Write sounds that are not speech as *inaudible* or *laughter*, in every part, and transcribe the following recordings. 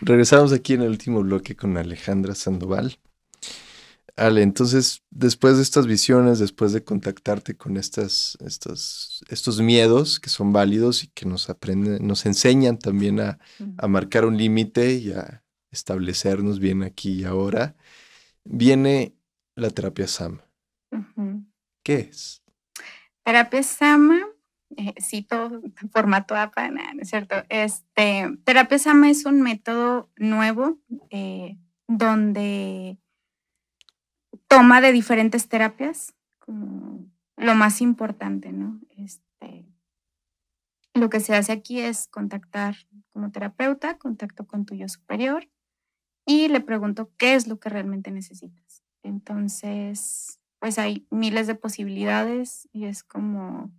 Regresamos aquí en el último bloque con Alejandra Sandoval. Ale, entonces, después de estas visiones, después de contactarte con estas, estos, estos miedos que son válidos y que nos aprenden, nos enseñan también a, a marcar un límite y a establecernos bien aquí y ahora, viene la terapia Sama. ¿Qué es? Terapia Sama, eh, cito *laughs* formato APA, no es cierto. Este, terapia Sama es un método nuevo eh, donde toma de diferentes terapias, como lo más importante, ¿no? Este, lo que se hace aquí es contactar como terapeuta, contacto con tu yo superior y le pregunto qué es lo que realmente necesitas. Entonces, pues hay miles de posibilidades y es como,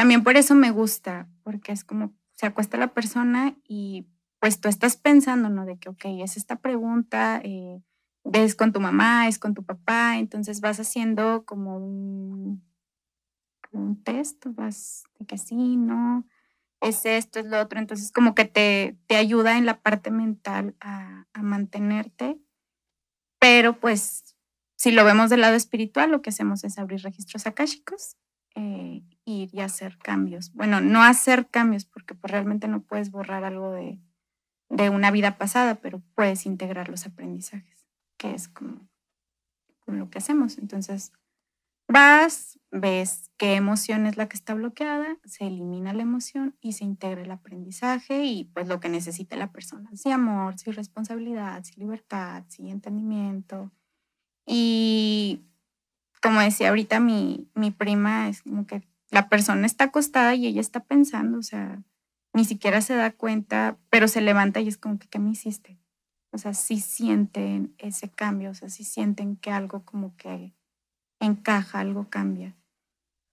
también por eso me gusta, porque es como se acuesta la persona y pues tú estás pensando, ¿no? De que, ok, es esta pregunta, eh, es con tu mamá, es con tu papá, entonces vas haciendo como un, un test, vas de que sí, no, es esto, es lo otro, entonces como que te, te ayuda en la parte mental a, a mantenerte, pero pues si lo vemos del lado espiritual, lo que hacemos es abrir registros akáshicos eh, y hacer cambios. Bueno, no hacer cambios porque pues, realmente no puedes borrar algo de, de una vida pasada, pero puedes integrar los aprendizajes que es como, lo que hacemos. Entonces, vas, ves qué emoción es la que está bloqueada, se elimina la emoción y se integra el aprendizaje y pues lo que necesita la persona, si amor, si responsabilidad, si libertad, si entendimiento. Y como decía ahorita mi, mi prima, es como que la persona está acostada y ella está pensando, o sea, ni siquiera se da cuenta, pero se levanta y es como que, ¿qué me hiciste? O sea, sí sienten ese cambio, o sea, sí sienten que algo como que encaja, algo cambia.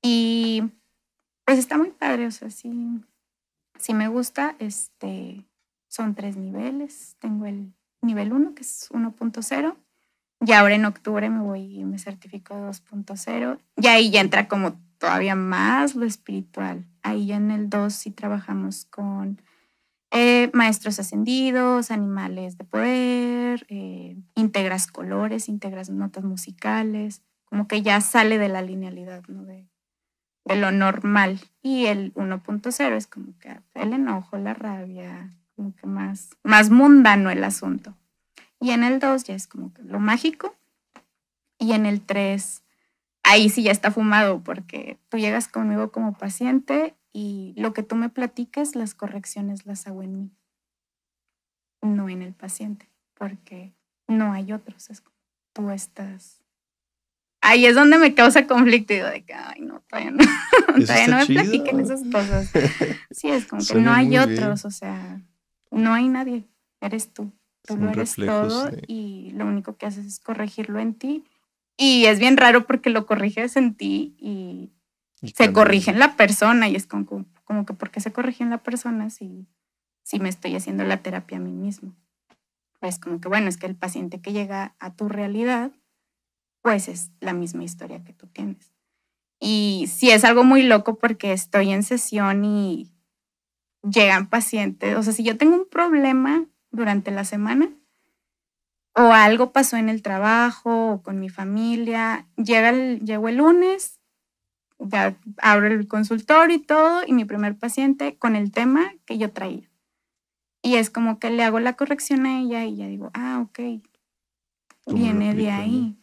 Y pues está muy padre, o sea, sí, sí me gusta. Este, son tres niveles. Tengo el nivel 1, que es 1.0. Y ahora en octubre me voy y me certifico 2.0. Y ahí ya entra como todavía más lo espiritual. Ahí en el 2 sí trabajamos con eh, maestros ascendidos, animales de poder, eh, integras colores, integras notas musicales, como que ya sale de la linealidad, ¿no? De, de lo normal. Y el 1.0 es como que el enojo, la rabia, como que más, más mundano el asunto. Y en el 2 ya es como que lo mágico. Y en el 3, ahí sí ya está fumado porque tú llegas conmigo como paciente y lo que tú me platiques, las correcciones las hago en mí, no en el paciente, porque no hay otros, es como tú estás. Ahí es donde me causa conflicto y digo de que, ay, no, todavía no, todavía no me platiquen esas cosas. Sí, es como que no hay otros, o sea, no hay nadie, eres tú. Tú lo eres todo y lo único que haces es corregirlo en ti. Y es bien raro porque lo corriges en ti y se corrige en la persona y es como, como que ¿por qué se corrige en la persona si, si me estoy haciendo la terapia a mí mismo? Pues como que bueno, es que el paciente que llega a tu realidad, pues es la misma historia que tú tienes. Y sí es algo muy loco porque estoy en sesión y llegan pacientes, o sea, si yo tengo un problema durante la semana o algo pasó en el trabajo o con mi familia, llega el, llego el lunes ya abro el consultorio y todo, y mi primer paciente con el tema que yo traía. Y es como que le hago la corrección a ella y ya digo, ah, ok, viene de ahí.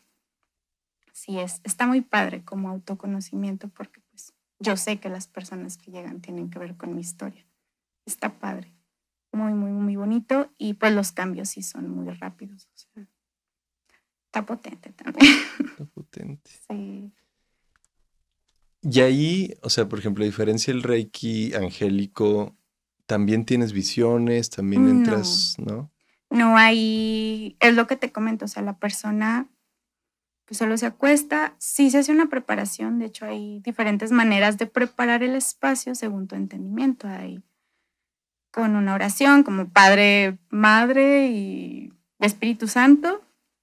Sí, es, está muy padre como autoconocimiento porque pues yo sé que las personas que llegan tienen que ver con mi historia. Está padre, muy, muy, muy bonito y pues los cambios sí son muy rápidos. está potente también. Está potente. *laughs* Sí. Y ahí, o sea, por ejemplo, a diferencia del Reiki angélico, también tienes visiones, también entras, ¿no? No hay, es lo que te comento, o sea, la persona pues solo se acuesta, sí se hace una preparación, de hecho hay diferentes maneras de preparar el espacio según tu entendimiento, hay con una oración como Padre, Madre y Espíritu Santo,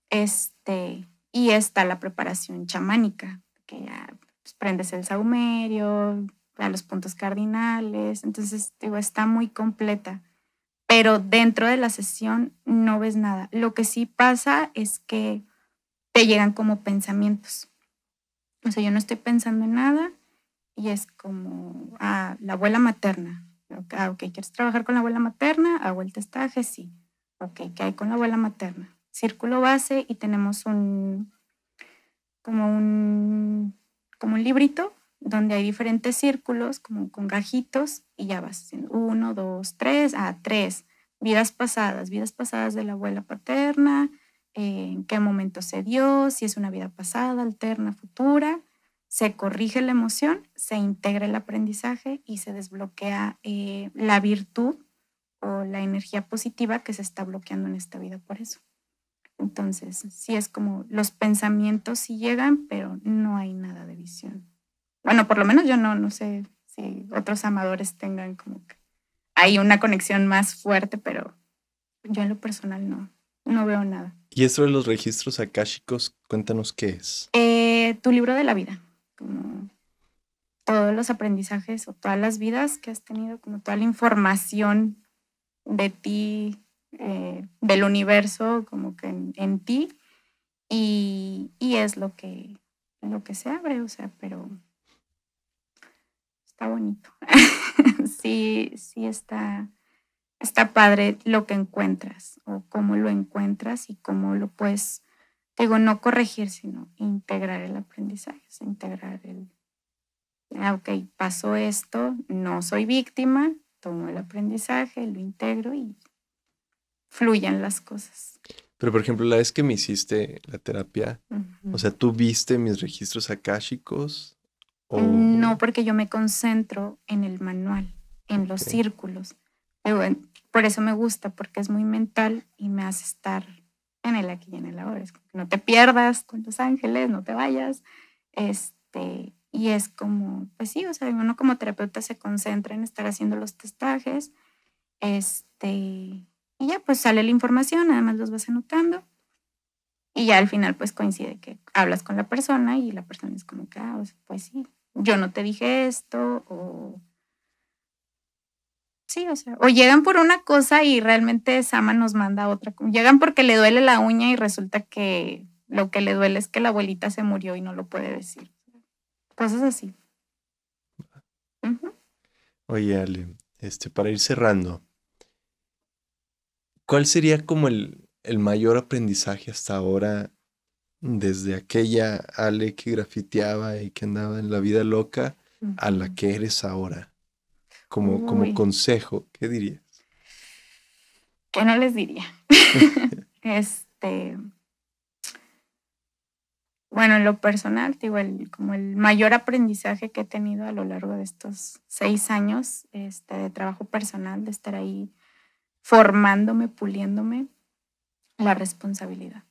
este, y está la preparación chamánica, que ya pues, prendes el saumerio, a los puntos cardinales, entonces digo, está muy completa. pero dentro de la sesión no ves nada. Lo que sí pasa es que te llegan como pensamientos. O sea, yo no estoy pensando en nada y es como, ah, la abuela materna. Ah, ok, ¿quieres trabajar con la abuela materna? Hago el testaje, sí. Ok, ¿qué hay con la abuela materna? Círculo base y tenemos un, como un, como un librito donde hay diferentes círculos, como con gajitos, y ya vas haciendo uno, dos, tres, ah, tres. Vidas pasadas, vidas pasadas de la abuela paterna, eh, en qué momento se dio, si es una vida pasada, alterna, futura. Se corrige la emoción, se integra el aprendizaje y se desbloquea eh, la virtud o la energía positiva que se está bloqueando en esta vida por eso. Entonces, sí es como los pensamientos sí llegan, pero no hay nada de visión. Bueno, por lo menos yo no, no sé si otros amadores tengan como que hay una conexión más fuerte, pero yo en lo personal no, no veo nada. ¿Y esto de los registros akáshicos, cuéntanos qué es? Eh, tu libro de la vida, como todos los aprendizajes o todas las vidas que has tenido, como toda la información de ti, eh, del universo, como que en, ti, y, y, es lo que, lo que se abre, o sea, pero bonito. *laughs* sí, sí está, está padre lo que encuentras o cómo lo encuentras y cómo lo puedes, digo, no corregir, sino integrar el aprendizaje, integrar el, ah, ok, pasó esto, no soy víctima, tomo el aprendizaje, lo integro y fluyan las cosas. Pero, por ejemplo, la vez que me hiciste la terapia, o sea, tú viste mis registros akáshicos no, porque yo me concentro en el manual, en los círculos. Por eso me gusta, porque es muy mental y me hace estar en el aquí y en el ahora. Es como que no te pierdas con los ángeles, no te vayas. Este, y es como, pues sí, o sea, uno como terapeuta se concentra en estar haciendo los testajes. Este, y ya pues sale la información, además los vas anotando. Y ya al final pues coincide que hablas con la persona y la persona es como que, ah, pues sí, yo no te dije esto, o... Sí, o sea, o llegan por una cosa y realmente Sama nos manda otra. Llegan porque le duele la uña y resulta que lo que le duele es que la abuelita se murió y no lo puede decir. Cosas así. Oye, Ale, este, para ir cerrando, ¿cuál sería como el, el mayor aprendizaje hasta ahora desde aquella Ale que grafiteaba y que andaba en la vida loca a la que eres ahora? Como, como consejo, ¿qué dirías? ¿Qué no les diría? *laughs* este, bueno, en lo personal, digo, el, como el mayor aprendizaje que he tenido a lo largo de estos seis años este, de trabajo personal, de estar ahí formándome, puliéndome, la responsabilidad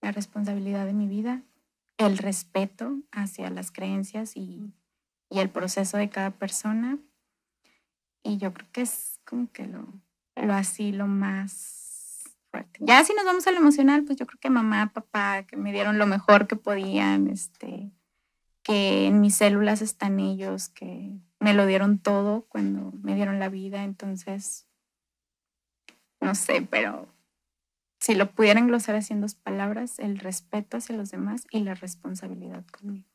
la responsabilidad de mi vida, el respeto hacia las creencias y, el proceso de cada persona. Y yo creo que es como que lo, lo así, lo más fuerte. Ya si nos vamos a lo emocional, pues yo creo que mamá, papá, que me dieron lo mejor que podían, este, que en mis células están ellos, que me lo dieron todo cuando me dieron la vida. Entonces, no sé, pero si lo pudiera englosar así en dos palabras, el respeto hacia los demás y la responsabilidad conmigo.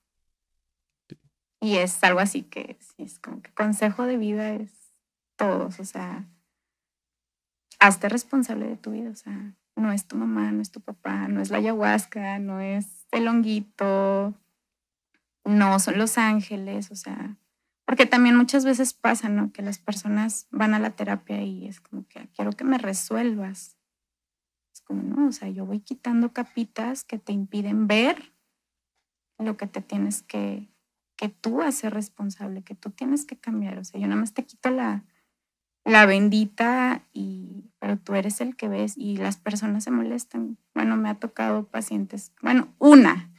Y es algo así que es como que consejo de vida es todos, o sea, hazte responsable de tu vida, o sea, no es tu mamá, no es tu papá, no es la ayahuasca, no es el honguito, no son los ángeles, o sea, porque también muchas veces pasa, ¿no? Que las personas van a la terapia y es como que quiero que me resuelvas como, no, o sea, yo voy quitando capitas que te impiden ver lo que te tienes que, que tú hacer responsable, que tú tienes que cambiar. O sea, yo nada más te quito la, la bendita, y, pero tú eres el que ves y las personas se molestan. Bueno, me ha tocado pacientes, bueno, una,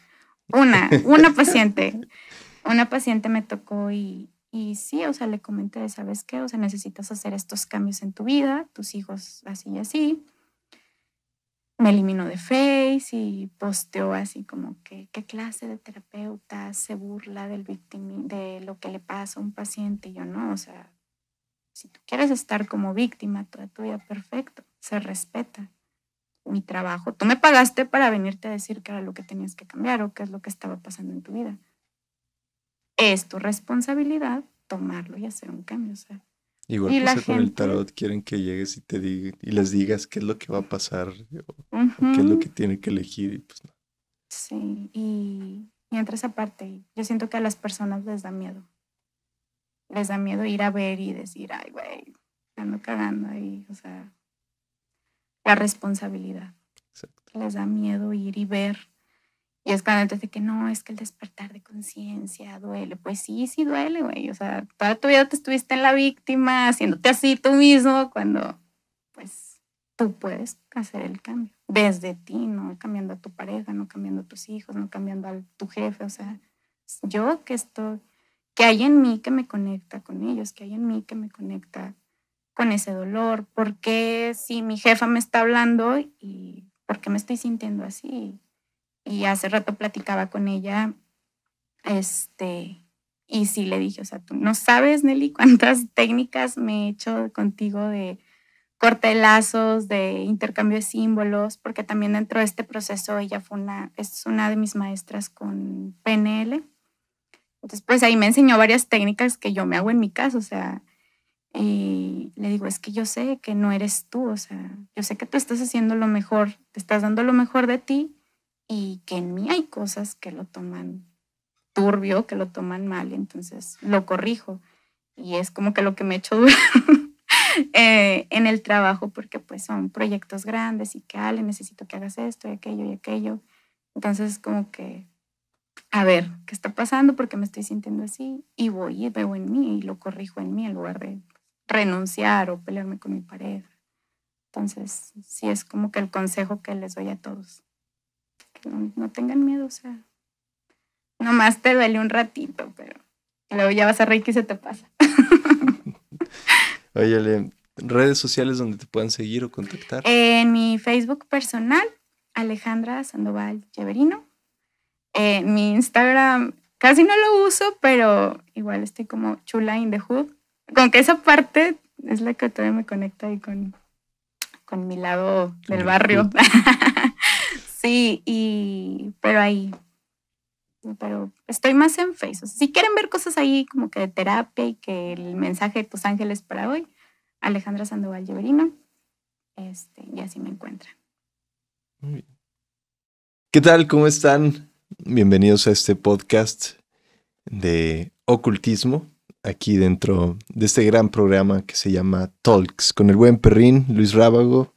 una, *laughs* una paciente, una paciente me tocó y, y sí, o sea, le comenté, ¿sabes qué? O sea, necesitas hacer estos cambios en tu vida, tus hijos así y así me eliminó de Face y posteó así como que qué clase de terapeuta se burla del de lo que le pasa a un paciente. Y yo no, o sea, Si tú quieres estar como víctima toda tu vida, perfecto, se respeta mi trabajo. Tú me pagaste para venirte a decir qué era lo que tenías que cambiar o qué es lo que estaba pasando en tu vida. Es tu responsabilidad tomarlo y hacer un cambio. O Igual pasa con el tarot, quieren que llegues y te diga, y les digas qué es lo que va a pasar, qué es lo que tiene que elegir, y pues no. Sí, y, y entre esa parte, yo siento que a las personas les da miedo. Les da miedo ir a ver y decir, ay, güey, ando cagando ahí, o sea, la responsabilidad. Les da miedo ir y ver. Y es cuando te dice que no, es que el despertar de conciencia duele. Pues sí, sí duele, güey. O sea, toda tu vida te estuviste en la víctima, haciéndote así tú mismo, cuando pues tú puedes hacer el cambio. Desde ti, no cambiando a tu pareja, no cambiando a tus hijos, no cambiando a tu jefe. O sea, yo que estoy, que hay en mí que me conecta con ellos, que hay en mí que me conecta con ese dolor? ¿Por qué si mi jefa me está hablando y por qué me estoy sintiendo así? Y hace rato platicaba con ella, este, y sí le dije, o sea, tú no sabes, Nelly, cuántas *laughs* técnicas me he hecho contigo de corte de lazos, de intercambio de símbolos, porque también dentro de este proceso ella fue una, es una de mis maestras con PNL. Entonces, pues ahí me enseñó varias técnicas que yo me hago en mi casa, o sea, y le digo, es que yo sé que no eres tú, o sea, yo sé que tú estás haciendo lo mejor, te estás dando lo mejor de ti y que en mí hay cosas que lo toman turbio, que lo toman mal, entonces lo corrijo. Y es como que lo que me he hecho *laughs* eh, en el trabajo, porque pues son proyectos grandes y que, Ale, necesito que hagas esto y aquello y aquello. Entonces como que, a ver, ¿qué está pasando? Porque me estoy sintiendo así? Y voy y veo en mí y lo corrijo en mí en lugar de renunciar o pelearme con mi pareja. Entonces, sí es como que el consejo que les doy a todos. Que no, tengan miedo, o sea, nomás te duele un ratito, pero luego ya vas a reír y se te pasa. *laughs* Oye, redes sociales donde te puedan seguir o contactar. En mi Facebook personal, Alejandra Sandoval Lleverino. En mi Instagram casi no lo uso, pero igual estoy como chula in the hood con que esa parte es la que todavía me conecta ahí con, con mi lado del barrio. *laughs* sí, y pero ahí, pero estoy más en Facebook. Si quieren ver cosas ahí como que de terapia y que el mensaje de tus ángeles para hoy, Alejandra Sandoval Lloverino, este, y así me encuentran. ¿Qué tal? ¿Cómo están? Bienvenidos a este podcast de ocultismo aquí dentro de este gran programa que se llama Talks con el buen perrín Luis Rábago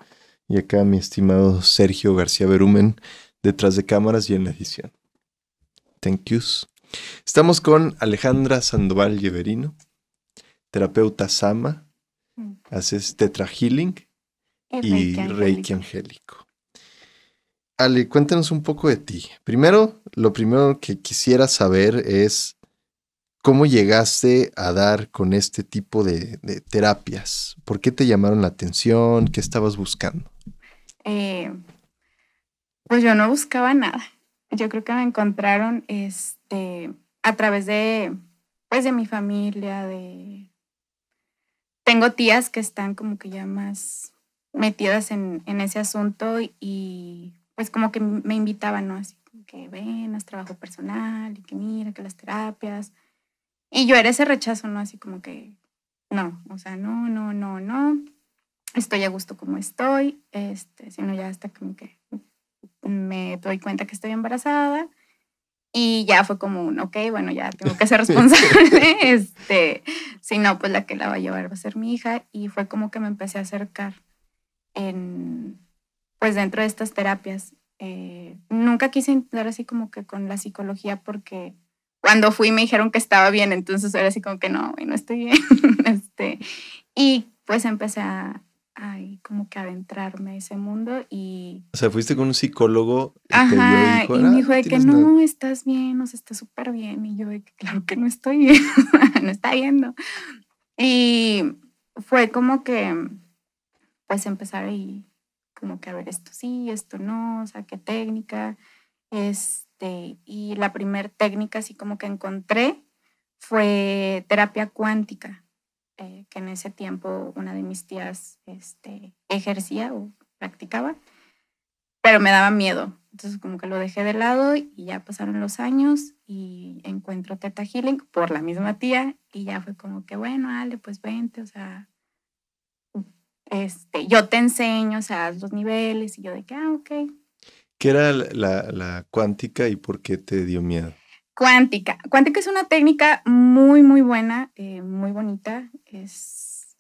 y acá mi estimado Sergio García Berumen detrás de cámaras y en la edición. Thank yous. Estamos con Alejandra Sandoval Lleverino, terapeuta Sama, mm. haces Tetra Healing y, Reiki Angélico. Ale, cuéntanos un poco de ti. Primero, lo primero que quisiera saber es ¿Cómo llegaste a dar con este tipo de, terapias? ¿Por qué te llamaron la atención? ¿Qué estabas buscando? Eh, pues yo no buscaba nada. Yo creo que me encontraron este, a través de, pues de mi familia, de... Tengo tías que están como que ya más metidas en, en ese asunto y pues como que me invitaban, ¿no? Así que ven, haz trabajo personal y que mira, que las terapias y yo era ese rechazo, ¿no? Así como que, no, o sea, no, no, no, no, estoy a gusto como estoy, este, sino ya hasta como que me doy cuenta que estoy embarazada y ya fue como un, ok, bueno, ya tengo que ser *laughs* responsable, *laughs* este, si no, pues la que la va a llevar va a ser mi hija y fue como que me empecé a acercar en, pues dentro de estas terapias. Eh, nunca quise entrar así como que con la psicología porque cuando fui me dijeron que estaba bien, entonces era así como que no, no estoy bien. *laughs* este, y pues empecé a, como que adentrarme a ese mundo y... O sea, fuiste con un psicólogo y, Ajá, y me dijo de que no, estás bien, o sea, estás súper bien. Y yo de que claro que no estoy bien, *laughs* no está viendo. Y fue como que, pues empezar ahí, como que a ver esto sí, esto no, o sea, qué técnica, es este, y la primera técnica así como que encontré fue terapia cuántica. eh, que en ese tiempo una de mis tías este, ejercía o practicaba, pero me daba miedo. Entonces como que lo dejé de lado y ya pasaron los años y encuentro Teta Healing por la misma tía y ya fue como que, bueno, Ale, pues vente, o sea, este, yo te enseño, o sea, los niveles y yo de que, ah, ok. ¿Qué era la, la cuántica y por qué te dio miedo? Cuántica. Cuántica es una técnica muy, muy buena, eh, muy bonita. Es,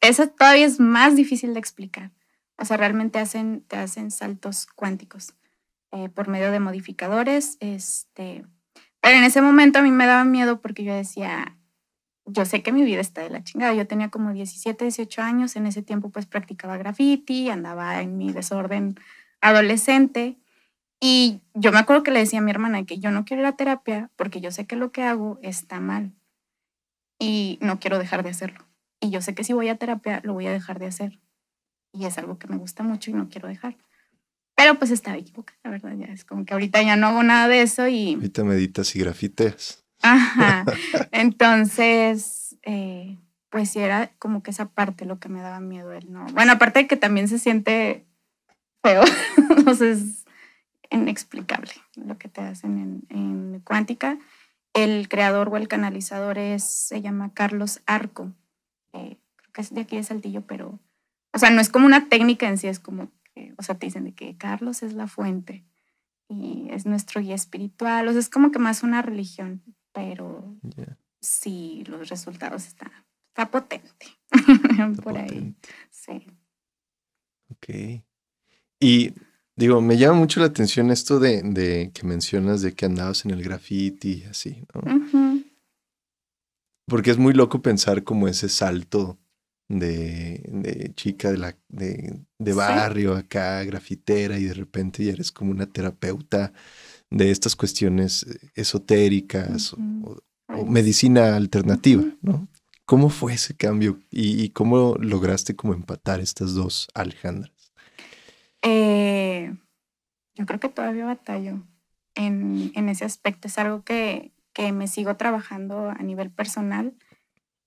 esa todavía es más difícil de explicar. O sea, realmente hacen, te hacen saltos cuánticos eh, por medio de modificadores. Este, pero en ese momento a mí me daba miedo porque yo decía, yo sé que mi vida está de la chingada. Yo tenía como 17, 18 años. En ese tiempo pues practicaba graffiti, andaba en mi desorden adolescente. Y yo me acuerdo que le decía a mi hermana que yo no quiero ir a terapia porque yo sé que lo que hago está mal y no quiero dejar de hacerlo. Y yo sé que si voy a terapia lo voy a dejar de hacer. Y es algo que me gusta mucho y no quiero dejar. Pero pues estaba equivocada, la verdad. Ya es como que ahorita ya no hago nada de eso y... Ahorita meditas y grafiteas. Ajá. Entonces, eh, pues sí era como que esa parte lo que me daba miedo. él no. Bueno, aparte de que también se siente feo. *laughs* Entonces inexplicable lo que te hacen en, cuántica. El creador o el canalizador es, se llama Carlos Arco. creo que es de aquí de Saltillo, pero, o sea, no es como una técnica en sí, es como, que, o sea, te dicen de que Carlos es la fuente y es nuestro guía espiritual, o sea, es como que más una religión, pero sí, los resultados están, está potente. *laughs* Por ahí, sí. Ok. Y Digo, me llama mucho la atención esto de, que mencionas de que andabas en el graffiti y así, ¿no? Porque es muy loco pensar como ese salto de, chica de, la, de, barrio acá, grafitera, y de repente ya eres como una terapeuta de estas cuestiones esotéricas o, medicina alternativa, ¿no? ¿Cómo fue ese cambio y, y, cómo lograste como empatar estas dos Alejandras? Eh, yo creo que todavía batallo en, en ese aspecto. Es algo que, que, me sigo trabajando a nivel personal,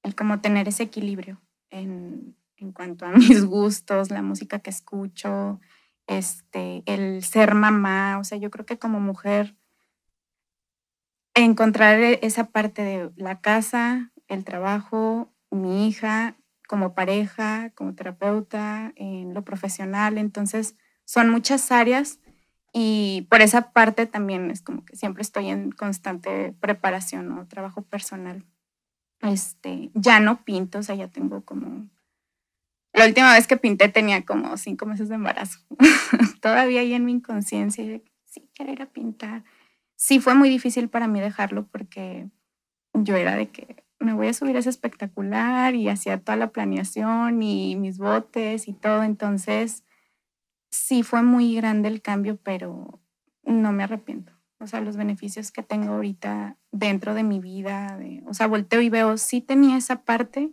el cómo tener ese equilibrio en, en cuanto a *laughs* mis gustos, la música que escucho, este, el ser mamá. O sea, yo creo que como mujer encontrar e, esa parte de la casa, el trabajo, mi hija, como pareja, como terapeuta, en lo profesional. Entonces, son muchas áreas y por esa parte también es como que siempre estoy en constante preparación o trabajo personal. Este, ya no pinto, o sea, ya tengo como... La última vez que pinté tenía como cinco meses de embarazo. *laughs* Todavía ahí en mi inconsciencia, de, sí, quiero ir a pintar. Sí fue muy difícil para mí dejarlo porque yo era de que me voy a subir a ese espectacular y hacía toda la planeación y mis botes y todo. Entonces, sí fue muy grande el cambio, pero no me arrepiento. O sea, los beneficios que tengo ahorita dentro de mi vida, o sea, volteo y veo, sí tenía esa parte,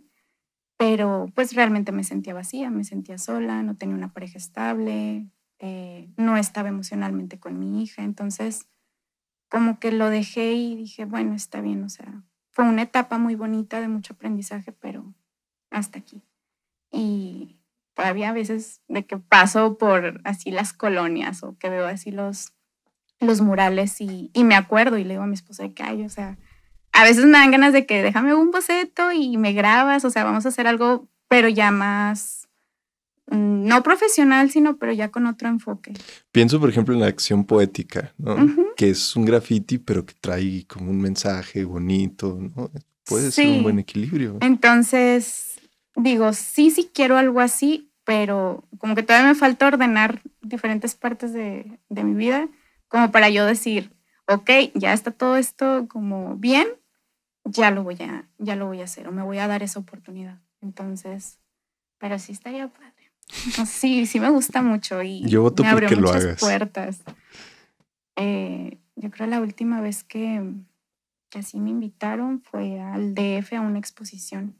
pero pues realmente me sentía vacía, me sentía sola, no tenía una pareja estable, eh, no estaba emocionalmente con mi hija, entonces como que lo dejé y dije, bueno, está bien, o sea, fue una etapa muy bonita de mucho aprendizaje, pero hasta aquí. Y todavía a veces de que paso por así las colonias o que veo así los, los murales y, me acuerdo y le digo a mi esposa de que, ay, o sea, a veces me dan ganas de que déjame un boceto y me grabas, o sea, vamos a hacer algo, pero ya más, mm, no profesional, sino pero ya con otro enfoque. Pienso, por ejemplo, en la acción poética, ¿no? Que es un graffiti, pero que trae como un mensaje bonito, ¿no? Puede ser un buen equilibrio. Entonces, digo, sí, sí quiero algo así, pero como que todavía me falta ordenar diferentes partes de, mi vida, como para yo decir, ok, ya está todo esto como bien, ya lo voy a, ya lo voy a hacer o me voy a dar esa oportunidad. Entonces, pero sí estaría padre. Sí, sí me gusta mucho y yo voto me abrió muchas puertas. Eh, yo creo la última vez que, que así me invitaron fue al DF a una exposición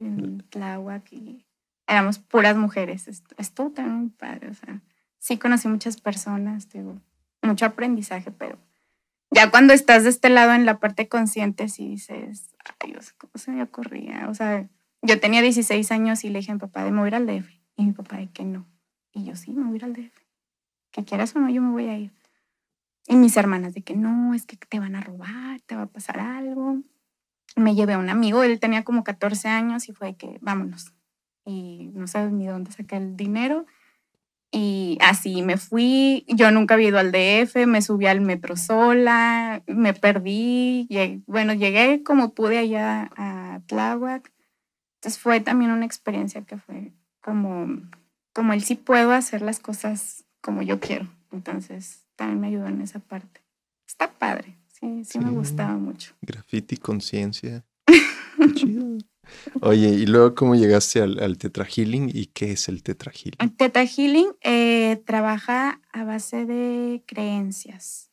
en Tláhuac y éramos puras mujeres. Estuvo también padre, o sea, sí conocí muchas personas, tuvo mucho aprendizaje, pero ya cuando estás de este lado en la parte consciente, sí dices, ay Dios, ¿cómo se me ocurría? O sea, yo tenía 16 años y le dije a mi papá de mover al DF. Y mi papá de que no. Y yo sí, me voy al DF. Que quieras o no, yo me voy a ir. Y mis hermanas de que no, es que te van a robar, te va a pasar algo. Me llevé a un amigo, él tenía como 14 años y fue de que vámonos. Y no sabes ni dónde saqué el dinero. Y así me fui. Yo nunca había ido al DF, me subí al metro sola, me perdí. bueno, llegué como pude allá a Tláhuac. Entonces fue también una experiencia que fue como, como el sí puedo hacer las cosas como yo quiero. Entonces también me ayudó en esa parte. Está padre, sí, sí, me gustaba mucho. Graffiti, conciencia. *laughs* chido. Oye, y luego, ¿cómo llegaste al, al Tetra Healing y qué es el Tetra Healing? El Tetra Healing eh, trabaja a base de creencias.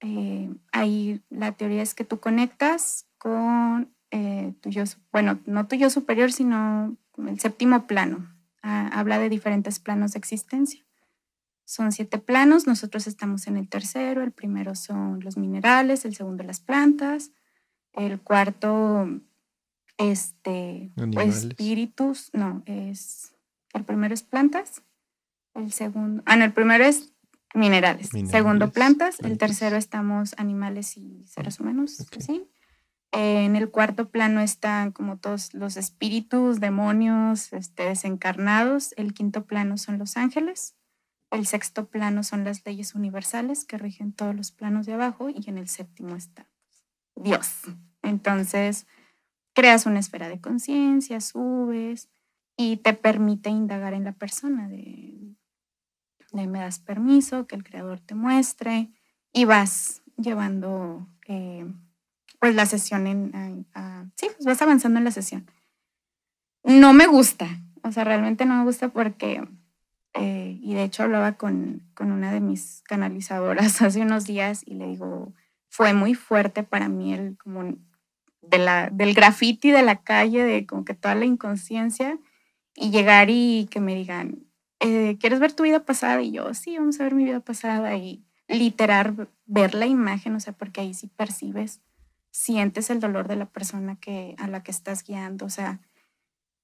Eh, ahí la teoría es que tú conectas con eh, tu yo, bueno, no tu yo superior, sino el séptimo plano. Ah, habla de diferentes planos de existencia. Son siete planos, nosotros estamos en el tercero, el primero son los minerales, el segundo las plantas, el cuarto este, espíritus, no, es, el primero es plantas, el segundo, ah, no, el primero es minerales, segundo plantas, el tercero estamos animales y seres humanos, ¿sí? En el cuarto plano están como todos los espíritus, demonios, este, desencarnados. El quinto plano son los ángeles. El sexto plano son las leyes universales que rigen todos los planos de abajo. Y en el séptimo está Dios. Entonces, creas una esfera de conciencia, subes y te permite indagar en la persona de, me das permiso, que el creador te muestre y vas llevando eh, pues la sesión en, sí, pues vas avanzando en la sesión. No me gusta, o sea, realmente no me gusta porque, eh, y de hecho hablaba con, con una de mis canalizadoras *laughs* hace unos días y le digo, fue muy fuerte para mí el como del graffiti de la calle, de como que toda la inconsciencia, y llegar y que me digan, eh, ¿quieres ver tu vida pasada? Y yo, sí, vamos a ver mi vida pasada, y literar, ver la imagen, o sea, porque ahí sí percibes, sientes el dolor de la persona que, a la que estás guiando, o sea,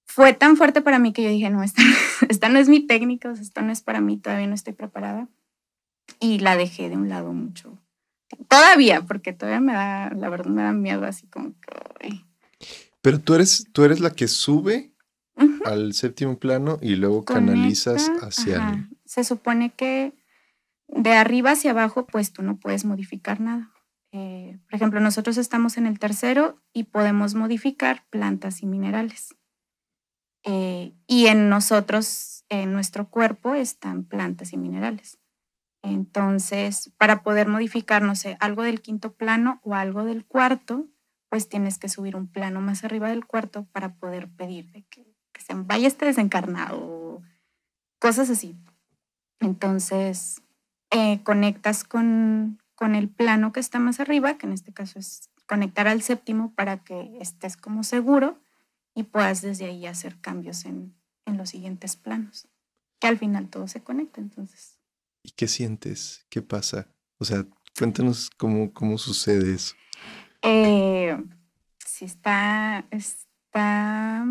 fue tan fuerte para mí que yo dije, no, esta, *laughs* esta no es mi técnica, o sea, esto no es para mí, todavía no estoy preparada. Y la dejé de un lado mucho, Todavía, porque todavía me da, la verdad me da miedo así como que... Pero tú eres, tú eres la que sube al séptimo plano y luego canalizas hacia el... Se supone que de arriba hacia abajo, pues tú no puedes modificar nada. Eh, por ejemplo, nosotros estamos en el tercero y podemos modificar plantas y minerales. Eh, y en nosotros, en nuestro cuerpo, están plantas y minerales. Entonces, para poder modificar, no sé, algo del quinto plano o algo del cuarto, pues tienes que subir un plano más arriba del cuarto para poder pedir que, se vaya este desencarnado, cosas así. Entonces, eh, conectas con, con el plano que está más arriba, que en este caso es conectar al séptimo para que estés como seguro y puedas desde ahí hacer cambios en, en los siguientes planos, que al final todo se conecta. Entonces, ¿Y qué sientes? ¿Qué pasa? O sea, cuéntanos cómo, cómo sucede eso. Eh, sí, está, está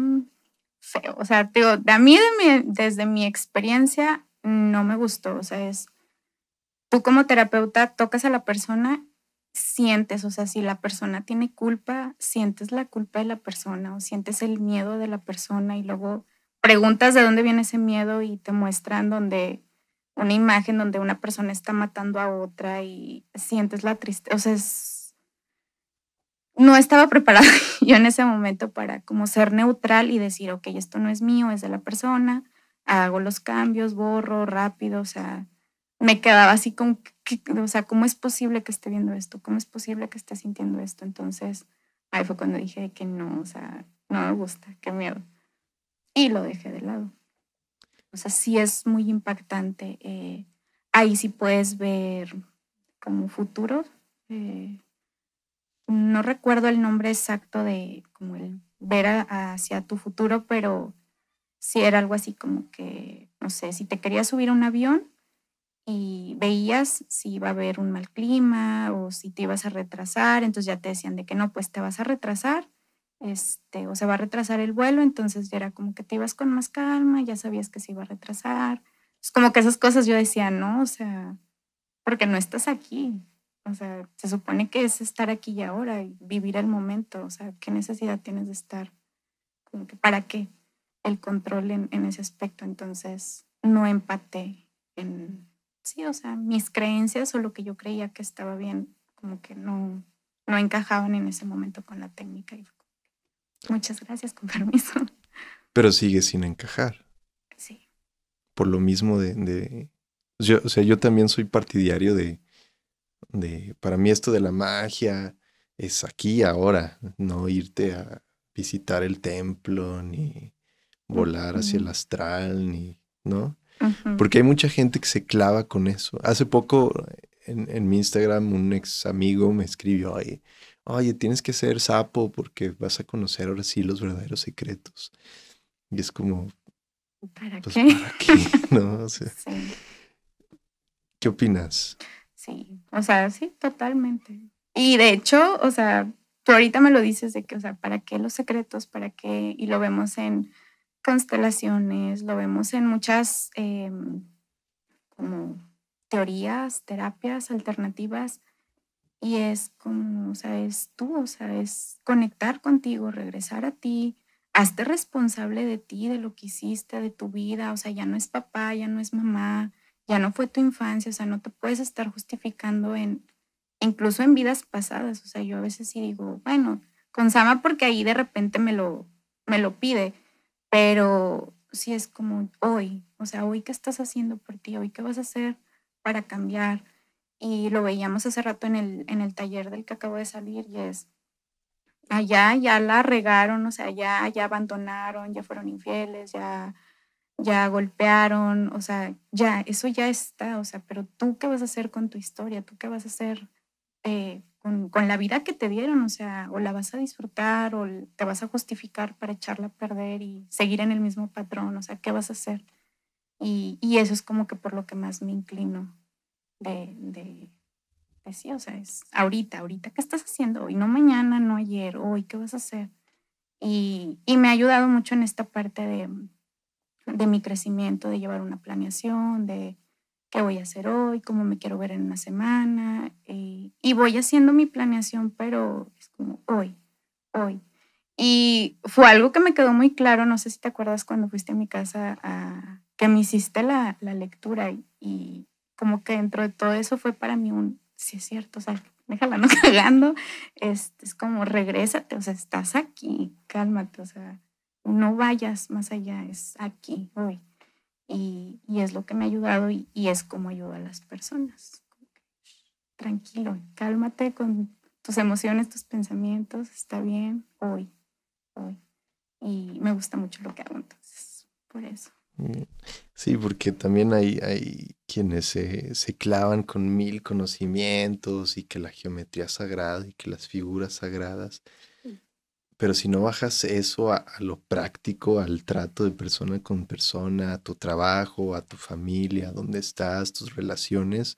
feo. O sea, digo, a mí desde mi experiencia no me gustó. O sea, es, tú como terapeuta tocas a la persona, sientes, o sea, si la persona tiene culpa, sientes la culpa de la persona o sientes el miedo de la persona y luego preguntas de dónde viene ese miedo y te muestran dónde una imagen donde una persona está matando a otra y sientes la tristeza, o sea, no estaba *laughs* preparada yo en ese momento para como ser neutral y decir, ok, esto no es mío, es de la persona, hago los cambios, borro rápido, o sea, me quedaba así como, o sea, ¿cómo es posible que esté viendo esto? ¿Cómo es posible que esté sintiendo esto? Entonces, ahí fue cuando dije que no, o sea, no me gusta, qué miedo. Y lo dejé de lado. O sea, sí es muy impactante. Eh, ahí sí puedes ver como futuro. Eh, no recuerdo el nombre exacto de como el ver hacia tu futuro, pero sí era algo así como que, no sé, si te querías subir a un avión y veías si iba a haber un mal clima o si te ibas a retrasar, entonces ya te decían de que no, pues te vas a retrasar, este, o se va a retrasar el vuelo, entonces ya era como que te ibas con más calma, ya sabías que se iba a retrasar. Es como que esas cosas yo decía, no, o sea, porque no estás aquí. O sea, se supone que es estar aquí y ahora y vivir el momento. O sea, ¿qué necesidad tienes de estar? Como que, ¿Para qué? El control en, en ese aspecto. Entonces, no empaté en, sí, o sea, mis creencias o lo que yo creía que estaba bien, como que no, no encajaban en ese momento con la técnica. Y muchas gracias, con permiso. *laughs* Pero sigue sin encajar. Sí. Por lo mismo de, de yo, o sea, yo también soy partidario de, de, para mí esto de la magia es aquí ahora, no irte a visitar el templo, ni volar hacia el astral, ni, ¿no? Porque hay mucha gente que se clava con eso. Hace poco en, mi Instagram un ex amigo me escribió, oye, oye, tienes que ser sapo porque vas a conocer ahora sí los verdaderos secretos. Y es como, ¿para pues, qué? ¿para qué? *laughs* ¿No? ¿Qué opinas? Sí, o sea, sí, totalmente. Y de hecho, o sea, tú ahorita me lo dices de que, o sea, ¿para qué los secretos? ¿Para qué? Y lo vemos en constelaciones, lo vemos en muchas em, como teorías, terapias alternativas y es como, o sea, es tú, o sea, es conectar contigo, regresar a ti, hazte responsable de ti, de lo que hiciste, de tu vida, o sea, ya no es papá, ya no es mamá, ya no fue tu infancia, o sea, no te puedes estar justificando en, incluso en vidas pasadas, o sea, yo a veces sí digo, bueno, con Sama porque ahí de repente me lo, me lo pide, pero si es como hoy, o sea, hoy qué estás haciendo por ti, hoy qué vas a hacer para cambiar. Y lo veíamos hace rato en el, en el taller del que acabo de salir y es, allá ya la regaron, o sea, ya, ya abandonaron, ya fueron infieles, ya, ya golpearon, o sea, ya, eso ya está, o sea, pero tú qué vas a hacer con tu historia, tú qué vas a hacer eh, con, la vida que te dieron, o sea, o la vas a disfrutar o te vas a justificar para echarla a perder y seguir en el mismo patrón, o sea, ¿qué vas a hacer? Y, eso es como que por lo que más me inclino de, de, sí, o sea, es ahorita, ahorita, ¿qué estás haciendo hoy? No mañana, no ayer, hoy, ¿qué vas a hacer? Y, y me ha ayudado mucho en esta parte de, de mi crecimiento, de llevar una planeación, de qué voy a hacer hoy, cómo me quiero ver en una semana. Eh, y voy haciendo mi planeación, pero es como hoy, hoy. Y fue algo que me quedó muy claro, no sé si te acuerdas cuando fuiste a mi casa que me hiciste la, la lectura y, como que dentro de todo eso fue para mí un, sí es cierto, o sea, déjala no *laughs* cagando, es, es como regrésate, o sea, estás aquí, cálmate, o sea, no vayas más allá, es aquí, hoy. Y, es lo que me ha ayudado y, es como ayuda a las personas. Tranquilo, cálmate con tus emociones, tus pensamientos, está bien, hoy, hoy. Y me gusta mucho lo que hago entonces, por eso. Mm, sí, porque también hay, hay quienes se, se, clavan con mil conocimientos y que la geometría sagrada y que las figuras sagradas. Pero si no bajas eso a, lo práctico, al trato de persona con persona, a tu trabajo, a tu familia, a dónde estás, tus relaciones,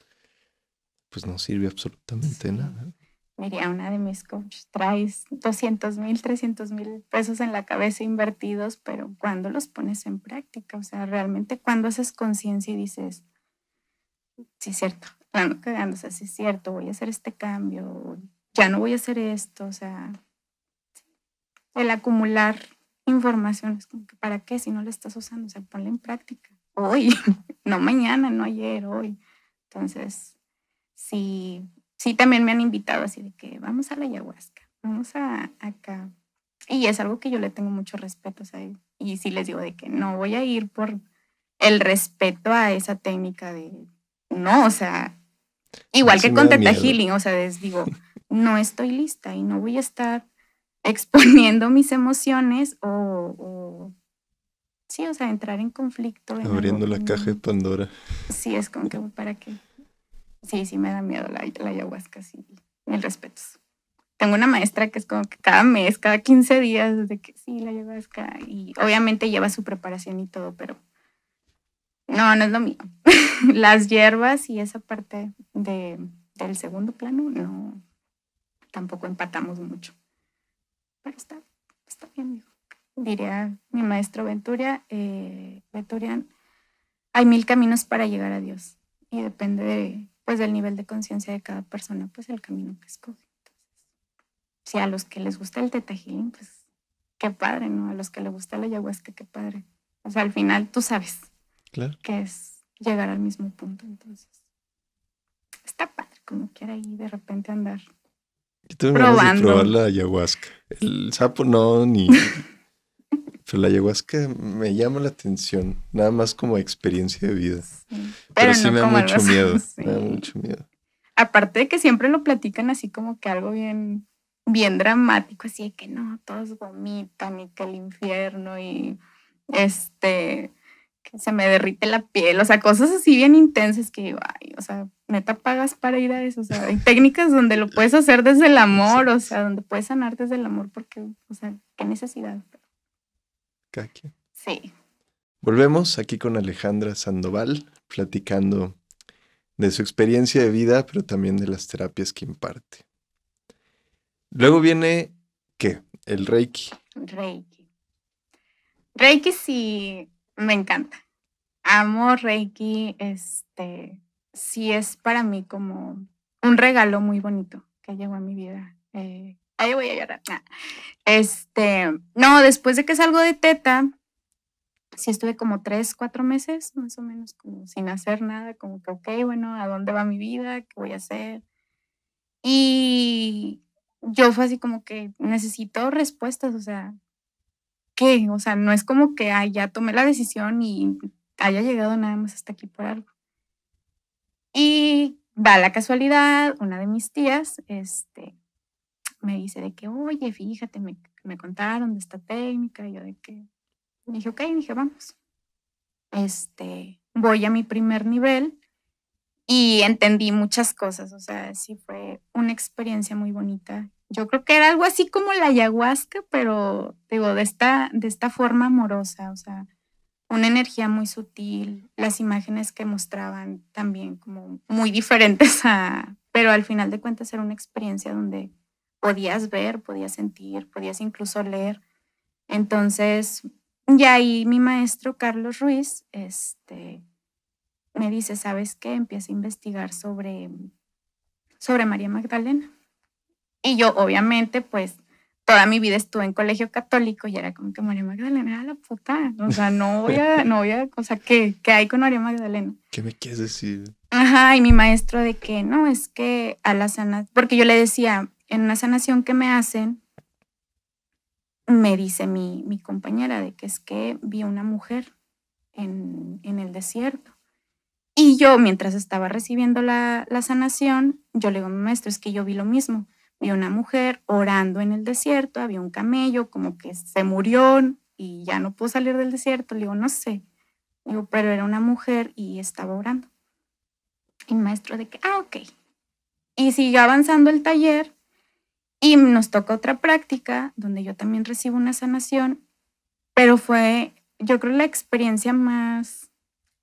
pues no sirve absolutamente nada. Mira, una de mis coaches traes 200 mil, 300 mil pesos en la cabeza invertidos, pero cuando los pones en práctica, o sea, realmente cuando haces conciencia y dices, sí, es cierto, ando cagando, o sea, sí es cierto, voy a hacer este cambio, ya no voy a hacer esto, o sea, el acumular información. Es como que, ¿para qué si no la estás usando? O sea, ponla en práctica. Hoy, *laughs* no mañana, no ayer, hoy. Entonces, sí, sí también me han invitado así de que vamos a la ayahuasca, vamos a acá. Y es algo que yo le tengo mucho respeto, o sea, y sí les digo de que no voy a ir por el respeto a esa técnica de, no, o sea, igual que con Teta Healing, o sea, les digo, no estoy lista y no voy a estar exponiendo mis emociones o, sí, o sea, entrar en conflicto. Abriendo la caja de Pandora. Sí, es como que, *laughs* ¿para qué? Sí, sí me da miedo la, ayahuasca, sí, mil respetos. Tengo una maestra que es como que cada mes, cada 15 días, de que sí, la ayahuasca, y obviamente lleva su preparación y todo, pero No, no es lo mío. *laughs* Las hierbas y esa parte de, del segundo plano, no, tampoco empatamos mucho. Pero está, está bien, Diría mi maestro Venturia, eh, Venturian, hay mil caminos para llegar a Dios y depende de, pues, del nivel de conciencia de cada persona, pues el camino que escoge. si a los que les gusta el teta pues qué padre, ¿no? A los que les gusta la ayahuasca, qué padre. O sea, al final tú sabes claro. que es llegar al mismo punto, entonces está padre, como quiera ahí de repente andar Yo probando. probar la ayahuasca. El sapo no, ni... *laughs* Pero la ayahuasca me llama la atención, nada más como experiencia de vida. Pero, sí *laughs* me da mucho miedo, me da mucho miedo. Aparte de que siempre lo platican así como que algo bien, bien dramático, así de que no, todos vomitan y que el infierno y este, que se me derrite la piel, o sea, cosas así bien intensas que digo, ay, o sea, neta pagas para ir a eso, o sea, hay técnicas donde lo puedes hacer desde el amor, o sea, donde puedes sanar desde el amor, porque, o sea, qué necesidad. Sí. Volvemos aquí con Alejandra Sandoval, platicando de su experiencia de vida, pero también de las terapias que imparte. Luego viene, ¿qué? El Reiki. Reiki. Reiki sí me encanta. Amo Reiki, este, sí es para mí como un regalo muy bonito que llegó a mi vida. Eh, ahí voy a llorar. Este, no, después de que salgo de teta, sí estuve como tres, cuatro meses, más o menos, como sin hacer nada, como que, ok, bueno, ¿a dónde va mi vida? ¿Qué voy a hacer? Y yo fue así como que necesito respuestas, o sea, ¿qué? O sea, no es como que ya tomé la decisión y haya llegado nada más hasta aquí por algo. Y va la casualidad, una de mis tías, este, me dice de que, oye, fíjate, me, me contaron de esta técnica, y yo de que, dije, ok, dije, vamos. Este, voy a mi primer nivel y entendí muchas cosas, o sea, sí fue una experiencia muy bonita. Yo creo que era algo así como la ayahuasca, pero digo, de esta, de esta forma amorosa, o sea, una energía muy sutil, las imágenes que mostraban también como muy diferentes a, pero al final de cuentas era una experiencia donde podías ver, podías sentir, podías incluso leer. Entonces, ya ahí mi maestro Carlos Ruiz este, me dice, ¿sabes qué? Empieza a investigar sobre, sobre María Magdalena. Y yo, obviamente, pues toda mi vida estuve en colegio católico y era como que María Magdalena era la puta. O sea, no voy a, no voy a, o sea, ¿qué, ¿qué hay con María Magdalena? ¿Qué me quieres decir? Ajá, y mi maestro de que no, es que a la sana, porque yo le decía, en una sanación que me hacen, me dice mi, compañera de que es que vi una mujer en, el desierto. Y yo, mientras estaba recibiendo la, sanación, yo le digo maestro, es que yo vi lo mismo. Vi una mujer orando en el desierto, había un camello, como que se murió y ya no pudo salir del desierto. Le digo, no sé. Digo, pero era una mujer y estaba orando. Y maestro de que, ah, ok. Y sigue avanzando el taller y nos toca otra práctica donde yo también recibo una sanación, pero fue, yo creo, la experiencia más,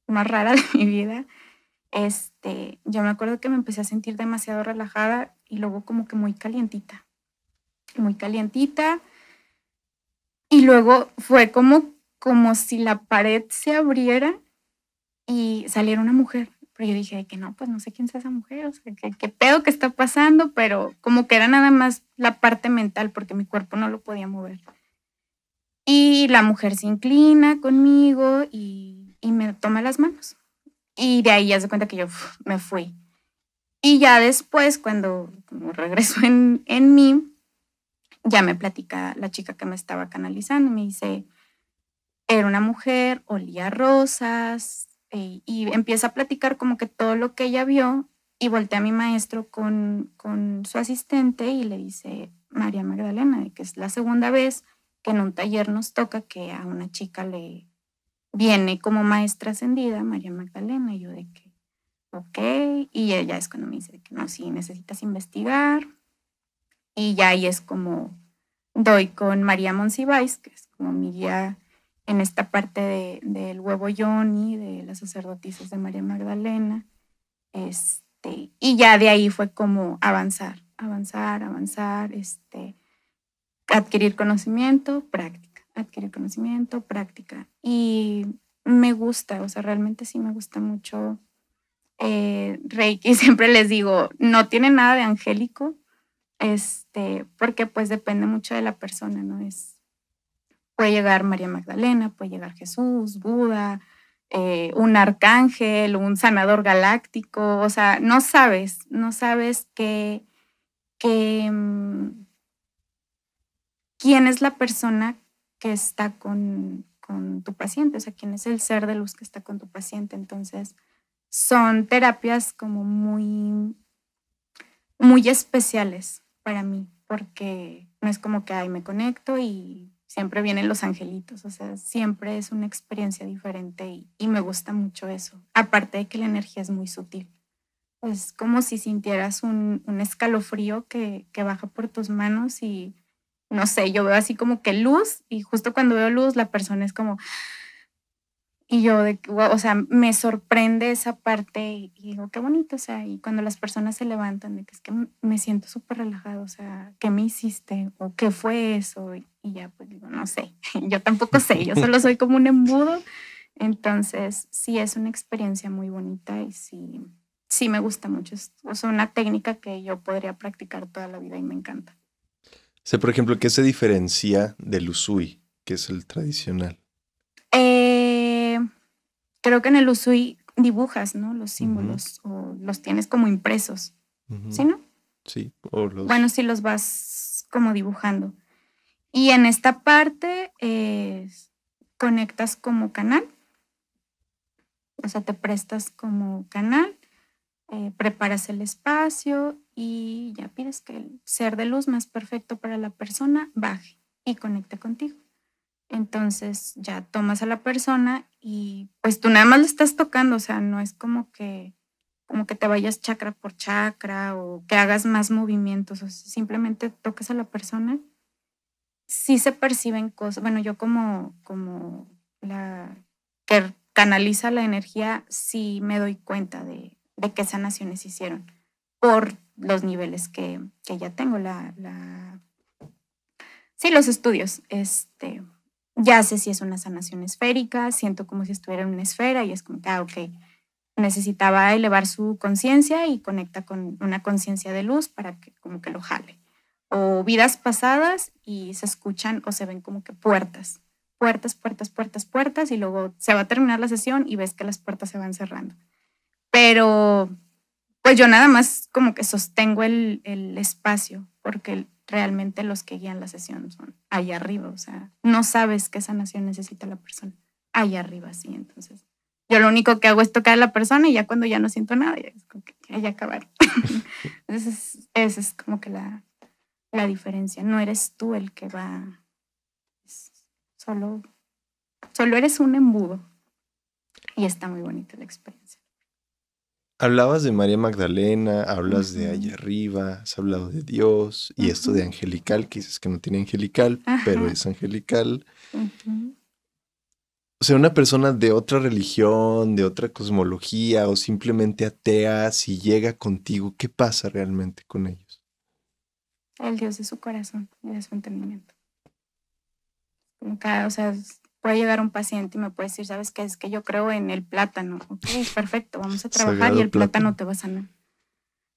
más rara de mi vida. Este, yo me acuerdo que me empecé a sentir demasiado relajada y luego como que muy calientita, muy calientita. Y luego fue como, como si la pared se abriera y saliera una mujer. Pero yo dije que no, pues no sé quién es esa mujer, o sea, qué, pedo que está pasando, pero como que era nada más la parte mental porque mi cuerpo no lo podía mover. Y la mujer se inclina conmigo y, y me toma las manos. Y de ahí ya se cuenta que yo me fui. Y ya después, cuando regreso en, en mí, ya me platica la chica que me estaba canalizando. Me dice, era una mujer, olía rosas, eh, y empieza a platicar como que todo lo que ella vio y voltea a mi maestro con, con su asistente y le dice, María Magdalena, que es la segunda vez que en un taller nos toca que a una chica le viene como maestra ascendida, María Magdalena, y yo de que, ok, y ella es cuando me dice que no, sí, necesitas investigar, y ya ahí es como doy con María Monsiváis, que es como mi guía en esta parte del huevo Johnny, de las sacerdotisas de María Magdalena. Este, y ya de ahí fue como avanzar, avanzar, avanzar, este, adquirir conocimiento, práctica, adquirir conocimiento, práctica. Y me gusta, o sea, realmente sí me gusta mucho eh, Reiki. *laughs* Siempre les digo, no tiene nada de angélico, este, porque pues depende mucho de la persona, ¿no? Es, puede llegar María Magdalena, puede llegar Jesús, Buda, eh, un arcángel, un sanador galáctico, o sea, no sabes, no sabes qué, mm, quién es la persona que está con, con tu paciente, o sea, quién es el ser de luz que está con tu paciente. Entonces, son terapias como muy, muy especiales para mí, porque no es como que, ay, me conecto y siempre vienen los angelitos, o sea, siempre es una experiencia diferente y, me gusta mucho eso, aparte de que la energía es muy sutil. Es como si sintieras un, escalofrío que, que baja por tus manos y, no sé, yo veo así como que luz y justo cuando veo luz la persona es como, y yo, de, o sea, me sorprende esa parte y, digo, qué bonito, o sea, y cuando las personas se levantan, de que es que me siento súper relajado, o sea, ¿qué me hiciste? ¿O qué fue eso? Y, ya, pues digo, no sé, *laughs* yo tampoco sé, yo solo soy como un embudo. Entonces, sí es una experiencia muy bonita y sí, sí me gusta mucho. Es una técnica que yo podría practicar toda la vida y me encanta. O sea, por ejemplo, ¿qué se diferencia del usui, que es el tradicional? Creo que en el Usui dibujas, ¿no? Los símbolos o los tienes como impresos. ¿Sí, no? Sí. Bueno, sí los vas como dibujando. Y en esta parte conectas como canal. O sea, te prestas como canal, eh, preparas el espacio y ya pides que el ser de luz más perfecto para la persona baje y conecte contigo. Entonces ya tomas a la persona y pues tú nada más le estás tocando, o sea, no es como que como que te vayas chakra por chakra o que hagas más movimientos, o simplemente toques a la persona. Sí se perciben cosas, bueno, yo como, como la que canaliza la energía, sí me doy cuenta de, de qué sanaciones hicieron por los niveles que, que ya tengo, la, sí, los estudios, este, ya sé si es una sanación esférica, siento como si estuviera en una esfera y es como que, ah, ok, necesitaba elevar su conciencia y conecta con una conciencia de luz para que como que lo jale. O vidas pasadas y se escuchan o se ven como que puertas, puertas, puertas, puertas, puertas y luego se va a terminar la sesión y ves que las puertas se van cerrando. Pero pues yo nada más como que sostengo el, el espacio porque realmente los que guían la sesión son allá arriba, o sea, no sabes qué sanación necesita la persona, allá arriba, sí, entonces. Yo lo único que hago es tocar a la persona y ya cuando ya no siento nada, ya es como que ya acabaron. *laughs* Entonces, esa es como que la, la diferencia. No eres tú el que va, solo, solo eres un embudo. Y está muy bonita la experiencia. Hablabas de María Magdalena, hablas de allá arriba, has hablado de Dios y esto de angelical, que dices que no tiene angelical, pero es angelical. O sea, una persona de otra religión, de otra cosmología o simplemente atea, si llega contigo, ¿qué pasa realmente con ellos? El Dios de su corazón y de su entendimiento. Como o sea, puede llegar un paciente y me puede decir, ¿sabes qué? Es que yo creo en el plátano. Ok, *laughs* perfecto, vamos a trabajar y el plátano. te va a sanar.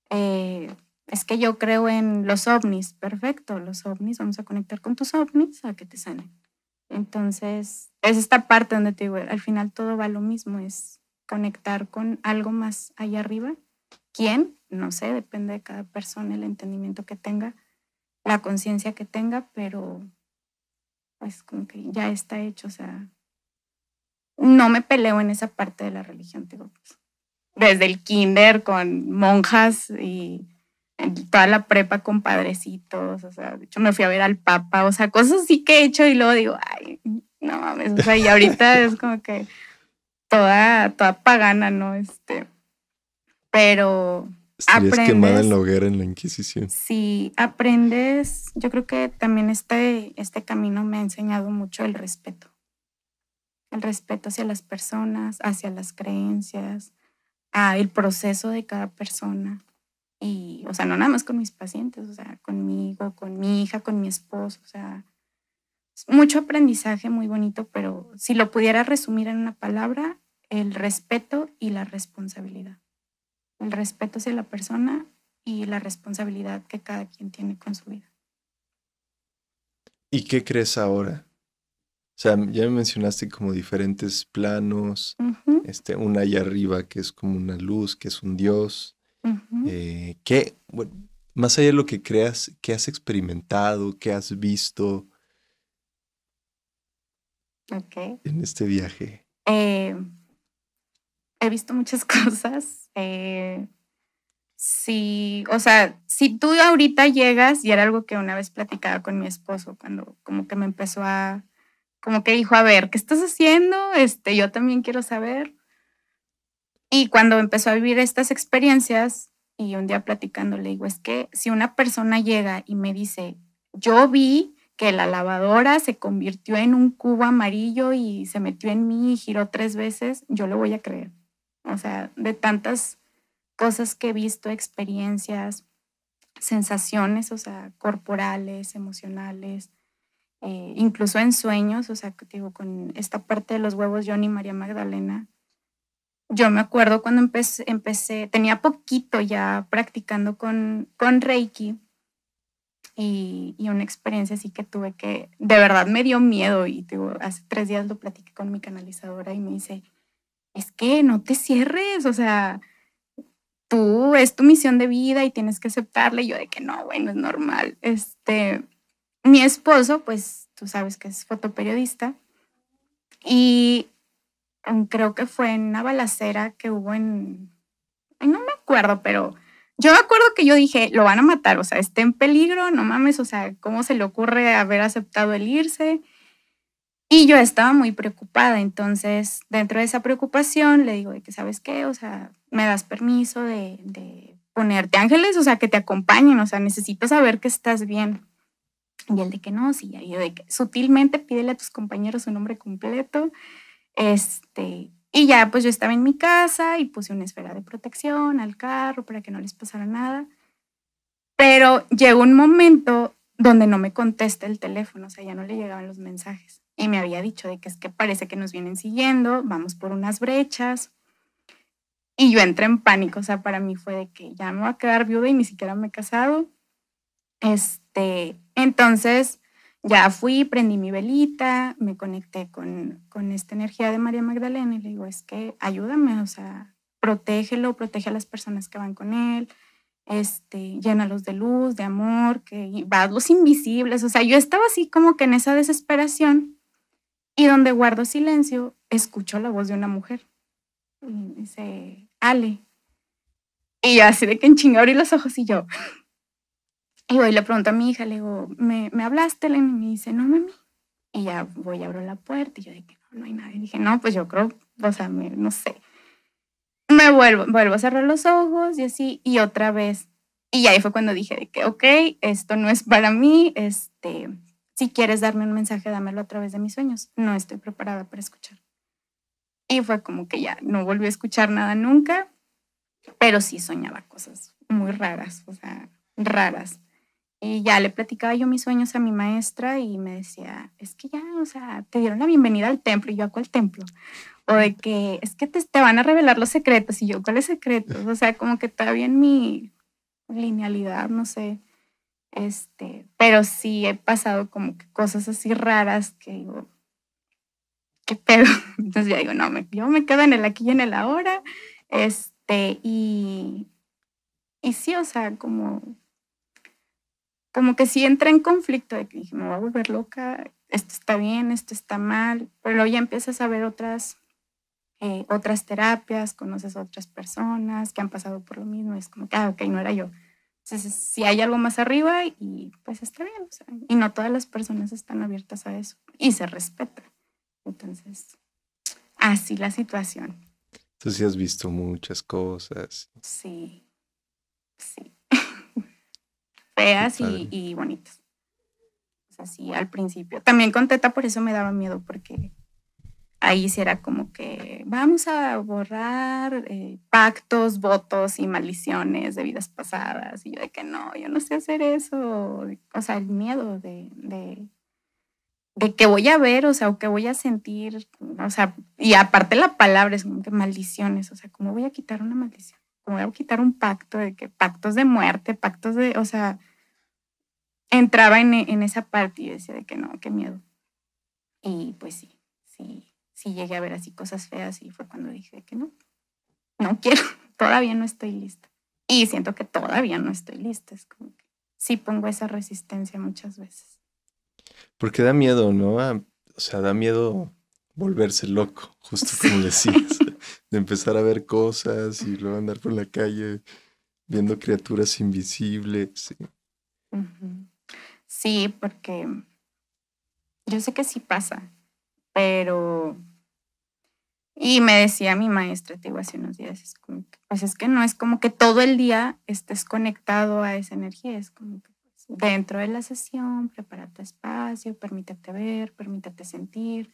Eh, es que yo creo en los ovnis. Perfecto, los ovnis, vamos a conectar con tus ovnis a que te sanen. Entonces, es esta parte donde te digo, al final todo va lo mismo, es conectar con algo más allá arriba. ¿Quién? No sé, depende de cada persona, el entendimiento que tenga, la conciencia que tenga, pero pues como que ya está hecho, o sea, no me peleo en esa parte de la religión, digo, pues, desde el kinder con monjas y toda la prepa con padrecitos, o sea, de hecho me fui a ver al papa, o sea, cosas así que he hecho y luego digo, ay, no mames, o sea, y ahorita *laughs* es como que toda, toda pagana, ¿no? Este, pero Estarías quemada en la hoguera en la Inquisición. Sí, aprendes, yo creo que también este, este camino me ha enseñado mucho el respeto. el respeto hacia las personas, hacia las creencias, a el proceso de cada persona. Y, o sea, no nada más con mis pacientes, o sea, conmigo, con mi hija, con mi esposo, o sea, mucho aprendizaje muy bonito, pero si lo pudiera resumir en una palabra, el respeto y la responsabilidad. El respeto hacia la persona y la responsabilidad que cada quien tiene con su vida. ¿Y qué crees ahora? O sea, ya me mencionaste como diferentes planos, este, una allá arriba que es como una luz, que es un Dios. Eh, ¿Qué, más allá de lo que creas, qué has experimentado, qué has visto en este viaje? Eh, he visto muchas *laughs* cosas. Eh, Sí, o sea, si tú ahorita llegas, y era algo que una vez platicaba con mi esposo, cuando como que me empezó a, como que dijo, a ver, ¿qué estás haciendo? Este, yo también quiero saber. Y cuando empezó a vivir estas experiencias, y un día platicando le digo, es que si una persona llega y me dice, yo vi que la lavadora se convirtió en un cubo amarillo y se metió en mí y giró tres veces, yo le voy a creer. O sea, de tantas cosas que he visto, experiencias, sensaciones, o sea, corporales, emocionales, eh, incluso en sueños, o sea, digo, con esta parte de los huevos, Johnny y María Magdalena. Yo me acuerdo cuando empecé, empecé tenía poquito ya practicando con, con Reiki y, y, una experiencia así que tuve que, de verdad me dio miedo y digo, hace tres días lo platiqué con mi canalizadora y me dice, es que no te cierres, o sea, tú es tu misión de vida y tienes que aceptarla. Yo de que no, bueno, es normal. Este, mi esposo, pues tú sabes que es fotoperiodista y creo que fue en una balacera que hubo en, no me acuerdo, pero yo me acuerdo que yo dije, lo van a matar, o sea, está en peligro, no mames, o sea, ¿cómo se le ocurre haber aceptado el irse? Y yo estaba muy preocupada, entonces dentro de esa preocupación le digo de que, ¿sabes qué? O sea, me das permiso de, ponerte ángeles, o sea, que te acompañen, o sea, necesito saber que estás bien. Y el de que no, sí, yo de que sutilmente pídele a tus compañeros su nombre completo. Este, y ya, pues yo estaba en mi casa y puse una esfera de protección al carro para que no les pasara nada. Pero llegó un momento donde no me contesta el teléfono, o sea, ya no le llegaban los mensajes y me había dicho de que es que parece que nos vienen siguiendo, vamos por unas brechas. Y yo entré en pánico, o sea, para mí fue de que ya me voy a quedar viuda y ni siquiera me he casado. Este, entonces ya fui, prendí mi velita, me conecté con, con esta energía de María Magdalena y le digo, es que ayúdame, o sea, protégelo, protege a las personas que van con él, este, llénalos de luz, de amor, que los invisibles, o sea, yo estaba así como que en esa desesperación y donde guardo silencio, escucho la voz de una mujer. Y dice, Ale. Y así de que en chinga abrí los ojos y yo. *laughs* Y voy y le pregunto a mi hija, le digo, ¿me, ¿me hablaste? Y me dice, no, mami. Y ya voy, abro la puerta y yo que no, no hay nadie. Y dije, no, pues yo creo, o sea, no sé. Me vuelvo, vuelvo a cerrar los ojos y así, y otra vez. Y ahí fue cuando dije de que, ok, esto no es para mí, este, si quieres darme un mensaje, dámelo a través de mis sueños. No estoy preparada para escuchar. Y fue como que ya no volví a escuchar nada nunca, pero sí soñaba cosas muy raras, o sea, raras. Y ya le platicaba yo mis sueños a mi maestra y me decía, es que ya, o sea, te dieron la bienvenida al templo. Y yo, ¿a cuál templo? O de que es que te, te van a revelar los secretos. Y yo, ¿cuáles secretos? O sea, como que todavía en mi linealidad, no sé, este, pero sí he pasado como que cosas así raras que digo, ¿qué pedo? *laughs* Entonces ya digo, no, me, yo me quedo en el aquí y en el ahora. Este, y, y sí, o sea, como, como que sí entra en conflicto de que dije, me voy a volver loca, esto está bien, esto está mal, pero luego ya empiezas a ver otras, eh, otras terapias, conoces a otras personas que han pasado por lo mismo, es como que, ah, ok, no era yo. Entonces, si hay algo más arriba, y pues está bien. y no todas las personas están abiertas a eso y se respeta. Entonces, así la situación. Tú sí has visto muchas cosas. Sí, sí. *laughs* Feas y, y, bonitas. O sea, sí, al principio. También con Teta por eso me daba miedo, porque ahí sí era como que vamos a borrar eh, pactos, votos y maldiciones de vidas pasadas. Y yo de que no, yo no sé hacer eso. O sea, el miedo de, de, que voy a ver, o sea, o que voy a sentir, o sea, y aparte la palabra es como que maldiciones, o sea, ¿cómo voy a quitar una maldición? ¿Cómo voy a quitar un pacto de que pactos de muerte, pactos de, o sea, entraba en, en esa parte y decía de que no, qué miedo. Y pues sí, sí, sí llegué a ver así cosas feas y fue cuando dije que no, no quiero, *laughs* todavía no estoy lista. Y siento que todavía no estoy lista, es como que sí pongo esa resistencia muchas veces. Porque da miedo, ¿no? o sea, da miedo volverse loco, justo como decías, *laughs* de empezar a ver cosas y luego andar por la calle viendo criaturas invisibles. Sí, sí porque yo sé que sí pasa, pero y me decía mi maestra, te digo, hace unos días, es como que, pues es que no es como que todo el día estés conectado a esa energía, es como que pues, dentro de la sesión, prepárate espacio, permítete ver, permítete sentir.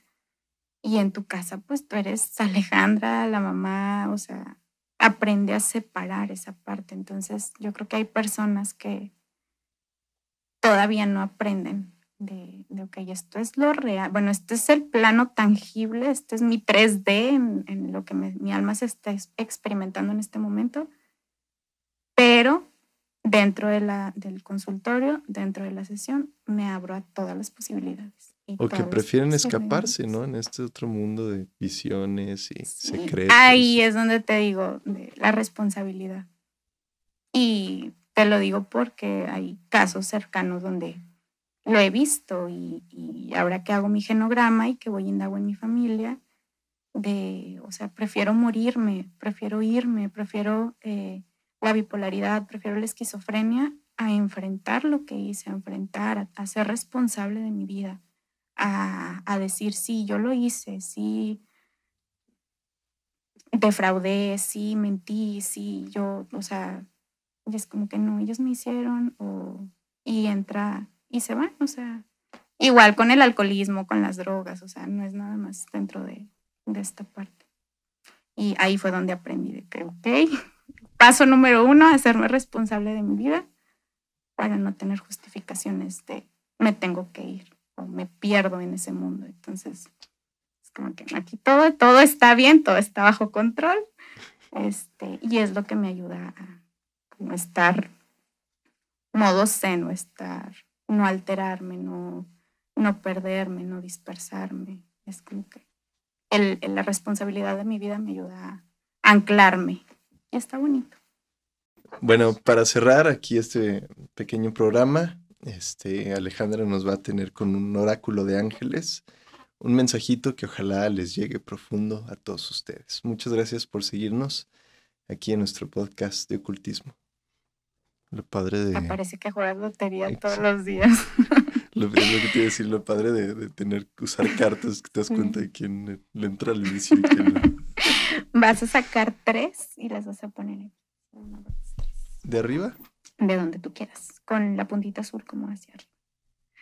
Y en tu casa, pues tú eres Alejandra, la mamá, o sea, aprende a separar esa parte. Entonces, yo creo que hay personas que todavía no aprenden de, de, ok, esto es lo real, bueno, este es el plano tangible, este es mi 3D en, lo que mi alma se está experimentando en este momento, pero dentro de la, del consultorio, dentro de la sesión, me abro a todas las posibilidades. O que prefieren escaparse, ¿no? En este otro mundo de visiones y secretos. Ahí es donde te digo, de la responsabilidad. Y te lo digo porque hay casos cercanos donde lo he visto y, ahora que hago mi genograma y que voy indago en mi familia, de, o sea, prefiero morirme, prefiero irme, prefiero eh, la bipolaridad, prefiero la esquizofrenia a enfrentar lo que hice, a enfrentar, a, ser responsable de mi vida, a, a, decir, sí, yo lo hice, sí, defraudé, sí, mentí, sí, yo, o sea, es como que no, ellos me hicieron, o, y entra y se van, o sea, igual con el alcoholismo, con las drogas, o sea, no es nada más dentro de, de esta parte. Y ahí fue donde aprendí de que, ok, *laughs* paso número uno, hacerme responsable de mi vida para no tener justificaciones de me tengo que ir o me pierdo en ese mundo. Entonces, es como que aquí todo, todo está bien, todo está bajo control. Este, y es lo que me ayuda a estar modo seno, estar no alterarme, no, no perderme, no dispersarme. Es como que el, la responsabilidad de mi vida me ayuda a anclarme. Está bonito. Bueno, para cerrar aquí este pequeño programa, este, Alejandra nos va a tener con un oráculo de ángeles, un mensajito que ojalá les llegue profundo a todos ustedes. Muchas gracias por seguirnos aquí en nuestro podcast de ocultismo. Lo padre de. Me parece que juegas lotería todos los días. *laughs* Lo, que te iba a decir, lo padre de, tener que usar cartas que te das cuenta de quién le entra al inicio y quién no. *laughs* Vas a sacar tres y las vas a poner aquí. ¿De arriba? De donde tú quieras, con la puntita azul como hacia arriba.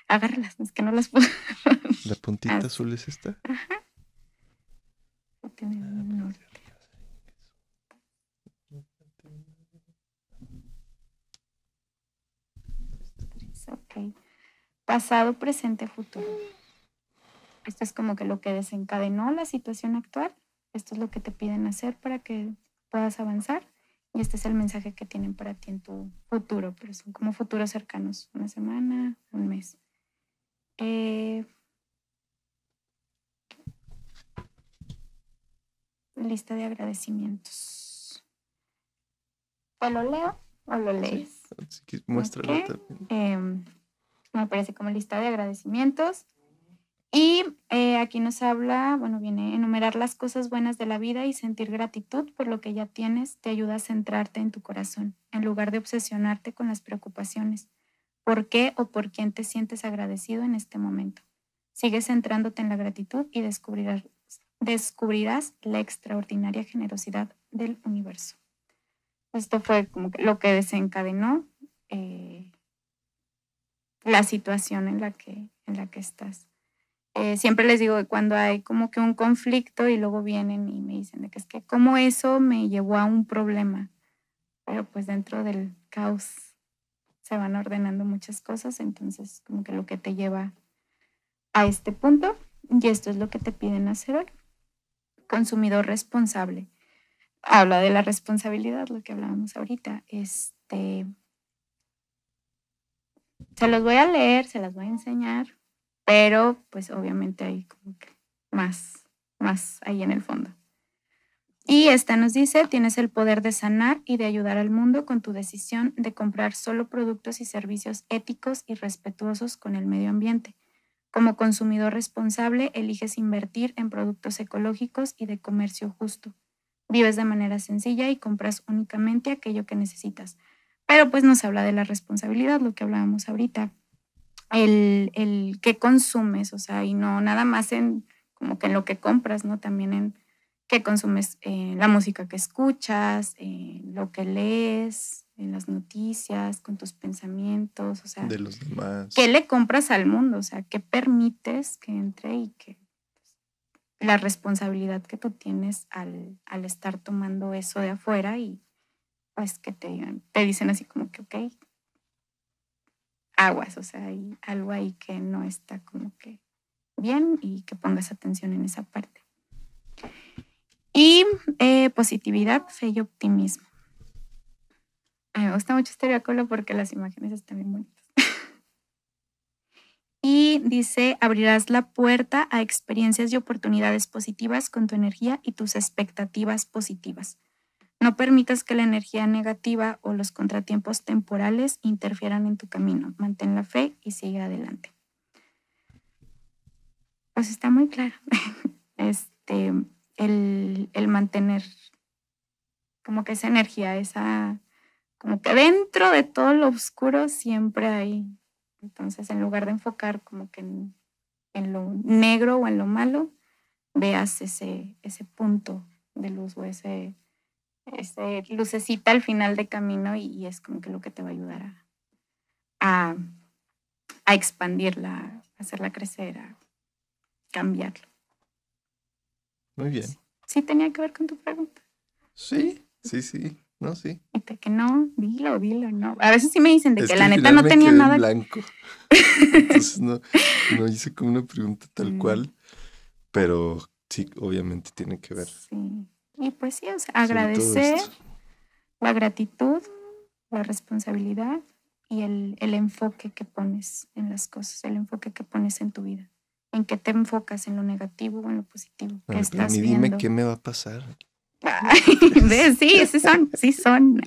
Agárralas, es que no las puedo. *laughs* ¿La puntita azul es esta? Ajá. Pasado, presente, futuro. Esto es como que lo que desencadenó la situación actual. Esto es lo que te piden hacer para que puedas avanzar. Y este es el mensaje que tienen para ti en tu futuro, pero son como futuros cercanos, una semana, un mes. Eh, lista de agradecimientos. ¿O lo leo o lo lees? Sí, muéstralo también me parece como lista de agradecimientos. Y eh, aquí nos habla, bueno, viene enumerar las cosas buenas de la vida y sentir gratitud por lo que ya tienes te ayuda a centrarte en tu corazón, en lugar de obsesionarte con las preocupaciones. ¿Por qué o por quién te sientes agradecido en este momento? Sigue centrándote en la gratitud y descubrirás, descubrirás la extraordinaria generosidad del universo. Esto fue como lo que desencadenó eh, la situación en la que, en la que estás. eh, siempre les digo que cuando hay como que un conflicto y luego vienen y me dicen de que es que como eso me llevó a un problema, pero pues dentro del caos se van ordenando muchas cosas, entonces como que lo que te lleva a este punto y esto es lo que te piden hacer hoy. Consumidor responsable. Habla de la responsabilidad, lo que hablábamos ahorita. Este, se los voy a leer, se las voy a enseñar, pero pues obviamente hay como que más, más ahí en el fondo. Y esta nos dice, tienes el poder de sanar y de ayudar al mundo con tu decisión de comprar solo productos y servicios éticos y respetuosos con el medio ambiente. Como consumidor responsable, eliges invertir en productos ecológicos y de comercio justo. Vives de manera sencilla y compras únicamente aquello que necesitas. Pero pues nos habla de la responsabilidad, lo que hablábamos ahorita. El, el qué consumes, o sea, y no nada más en como que en lo que compras, ¿no? También en qué consumes, eh, la música que escuchas, eh, lo que lees, en las noticias, con tus pensamientos, o sea, de los demás. ¿Qué le compras al mundo? O sea, ¿qué permites que entre y que la responsabilidad que tú tienes al, al, estar tomando eso de afuera y pues que te te dicen así como que, ok, aguas, o sea, hay algo ahí que no está como que bien y que pongas atención en esa parte. Y eh, positividad, fe y optimismo me gusta mucho este porque las imágenes están bien bonitas. Y dice, abrirás la puerta a experiencias y oportunidades positivas con tu energía y tus expectativas positivas. No permitas que la energía negativa o los contratiempos temporales interfieran en tu camino. Mantén la fe y sigue adelante. Pues está muy claro. *laughs* Este, el, el mantener como que esa energía, esa como que dentro de todo lo oscuro siempre hay. Entonces, en lugar de enfocar como que en, lo negro o en lo malo, veas ese, ese punto de luz o ese, ese lucecita al final de camino y, es como que lo que te va a ayudar a, a, expandirla, a hacerla crecer, a cambiarlo. Muy bien. Sí, tenía que ver con tu pregunta. Sí, sí, sí. No, sí. Y que no, dilo, dilo, no. A veces sí me dicen de que, la neta no tenía nada. blanco. Entonces no, *laughs* no hice como una pregunta tal mm. cual, pero sí, obviamente tiene que ver. Sí. Y pues sí, o sea, agradecer la gratitud, la responsabilidad y el, el, enfoque que pones en las cosas, el enfoque que pones en tu vida. En qué te enfocas, en lo negativo o en lo positivo. ¿Qué estás dime qué me va a pasar sí, sí son, sí son.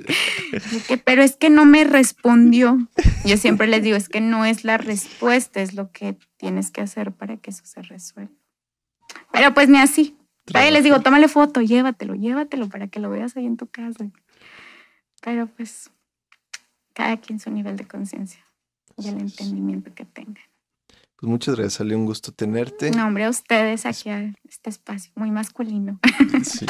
pero es que no me respondió. Yo siempre les digo, es que no es la respuesta, es lo que tienes que hacer para que eso se resuelva. Pero pues ni así. Ahí les digo, tómale foto, llévatelo, llévatelo para que lo veas ahí en tu casa. Pero pues cada quien su nivel de conciencia y el entendimiento que tenga. Pues muchas gracias, salió un gusto tenerte. No, hombre, a ustedes aquí a este espacio muy masculino. Sí,